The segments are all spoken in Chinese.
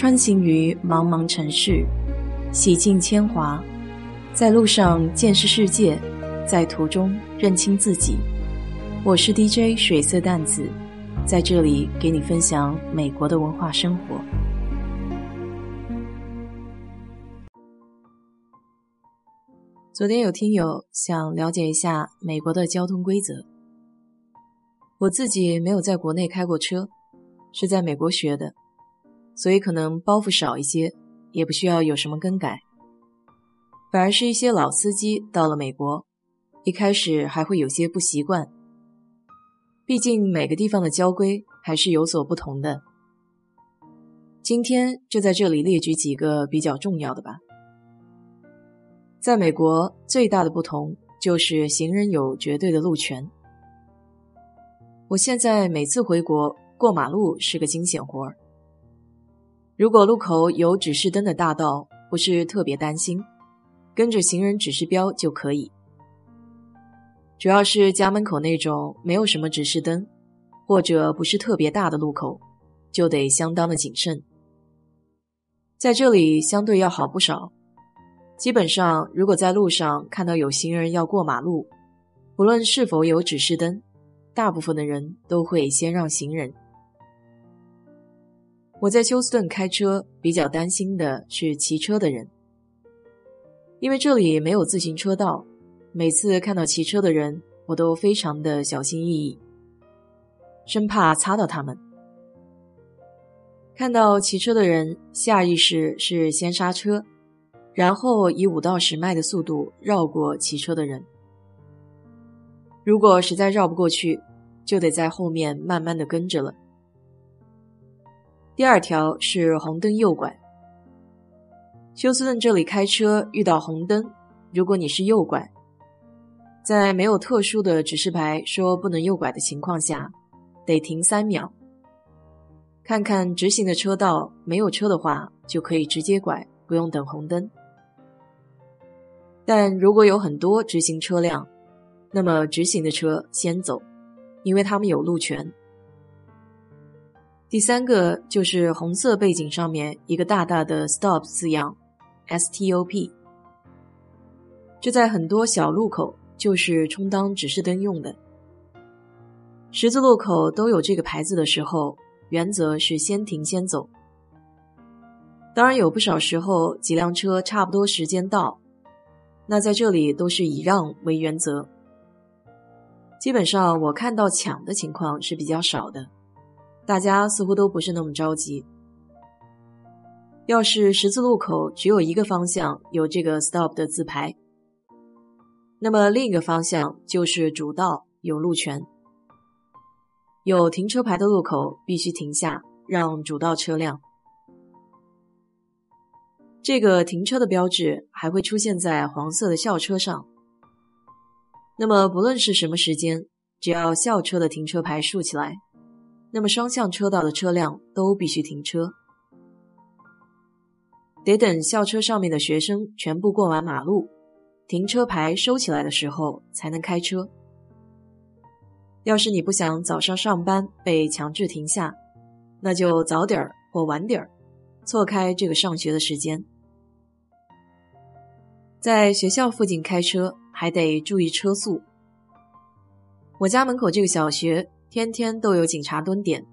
穿行于茫茫城市，洗尽铅华，在路上见识世界，在途中认清自己。我是 DJ 水色淡子，在这里给你分享美国的文化生活。昨天有听友想了解一下美国的交通规则，我自己没有在国内开过车，是在美国学的。所以可能包袱少一些，也不需要有什么更改。反而是一些老司机到了美国，一开始还会有些不习惯。毕竟每个地方的交规还是有所不同的。今天就在这里列举几个比较重要的吧。在美国，最大的不同就是行人有绝对的路权。我现在每次回国过马路是个惊险活儿。如果路口有指示灯的大道，不是特别担心，跟着行人指示标就可以。主要是家门口那种没有什么指示灯，或者不是特别大的路口，就得相当的谨慎。在这里相对要好不少。基本上，如果在路上看到有行人要过马路，不论是否有指示灯，大部分的人都会先让行人。我在休斯顿开车，比较担心的是骑车的人，因为这里没有自行车道，每次看到骑车的人，我都非常的小心翼翼，生怕擦到他们。看到骑车的人，下意识是先刹车，然后以五到十迈的速度绕过骑车的人。如果实在绕不过去，就得在后面慢慢的跟着了。第二条是红灯右拐。休斯顿这里开车遇到红灯，如果你是右拐，在没有特殊的指示牌说不能右拐的情况下，得停三秒，看看直行的车道，没有车的话就可以直接拐，不用等红灯。但如果有很多直行车辆，那么直行的车先走，因为他们有路权。第三个就是红色背景上面一个大大的 “stop” 字样，S-T-O-P。这在很多小路口就是充当指示灯用的。十字路口都有这个牌子的时候，原则是先停先走。当然有不少时候几辆车差不多时间到，那在这里都是以让为原则。基本上我看到抢的情况是比较少的。大家似乎都不是那么着急。要是十字路口只有一个方向有这个 “stop” 的字牌，那么另一个方向就是主道有路权。有停车牌的路口必须停下，让主道车辆。这个停车的标志还会出现在黄色的校车上。那么不论是什么时间，只要校车的停车牌竖起来。那么双向车道的车辆都必须停车，得等校车上面的学生全部过完马路，停车牌收起来的时候才能开车。要是你不想早上上班被强制停下，那就早点儿或晚点儿，错开这个上学的时间。在学校附近开车还得注意车速。我家门口这个小学。天天都有警察蹲点，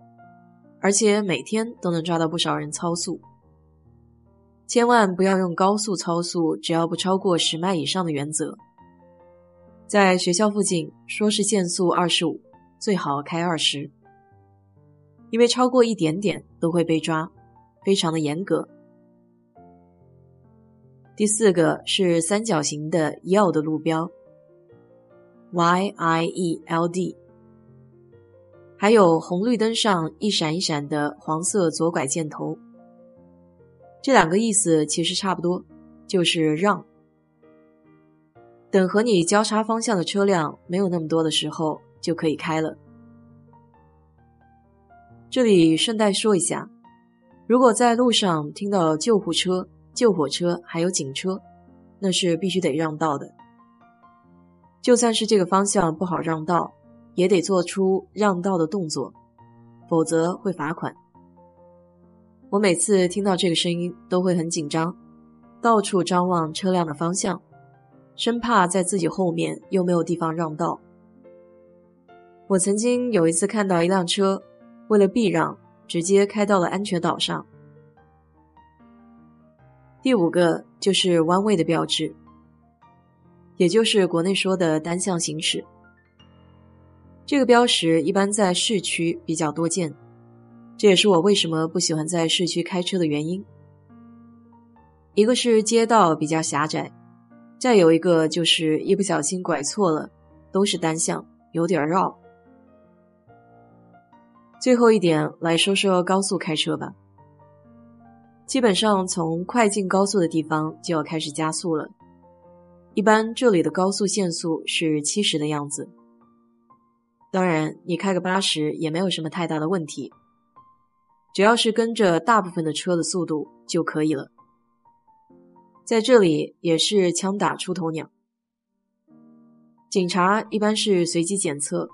而且每天都能抓到不少人超速。千万不要用高速超速，只要不超过十迈以上的原则。在学校附近，说是限速二十五，最好开二十，因为超过一点点都会被抓，非常的严格。第四个是三角形的 “yield” 的路标，Y I E L D。还有红绿灯上一闪一闪的黄色左拐箭头，这两个意思其实差不多，就是让。等和你交叉方向的车辆没有那么多的时候，就可以开了。这里顺带说一下，如果在路上听到救护车、救火车还有警车，那是必须得让道的。就算是这个方向不好让道。也得做出让道的动作，否则会罚款。我每次听到这个声音都会很紧张，到处张望车辆的方向，生怕在自己后面又没有地方让道。我曾经有一次看到一辆车，为了避让，直接开到了安全岛上。第五个就是弯位的标志，也就是国内说的单向行驶。这个标识一般在市区比较多见，这也是我为什么不喜欢在市区开车的原因。一个是街道比较狭窄，再有一个就是一不小心拐错了，都是单向，有点绕。最后一点来说说高速开车吧。基本上从快进高速的地方就要开始加速了，一般这里的高速限速是七十的样子。当然，你开个八十也没有什么太大的问题，只要是跟着大部分的车的速度就可以了。在这里也是枪打出头鸟，警察一般是随机检测，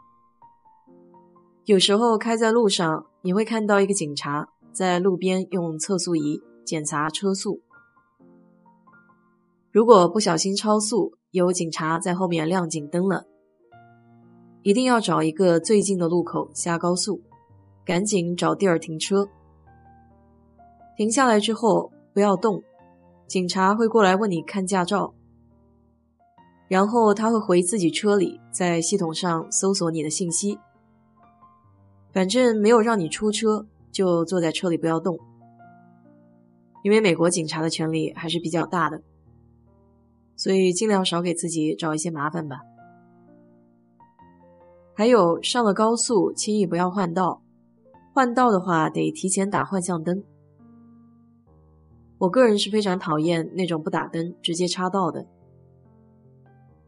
有时候开在路上，你会看到一个警察在路边用测速仪检查车速，如果不小心超速，有警察在后面亮警灯了。一定要找一个最近的路口下高速，赶紧找地儿停车。停下来之后不要动，警察会过来问你看驾照，然后他会回自己车里，在系统上搜索你的信息。反正没有让你出车，就坐在车里不要动，因为美国警察的权力还是比较大的，所以尽量少给自己找一些麻烦吧。还有上了高速，轻易不要换道。换道的话，得提前打换向灯。我个人是非常讨厌那种不打灯直接插道的。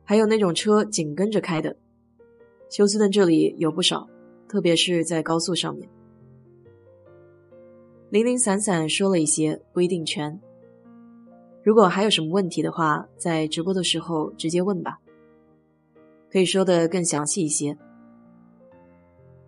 还有那种车紧跟着开的，休斯顿这里有不少，特别是在高速上面。零零散散说了一些，不一定全。如果还有什么问题的话，在直播的时候直接问吧，可以说的更详细一些。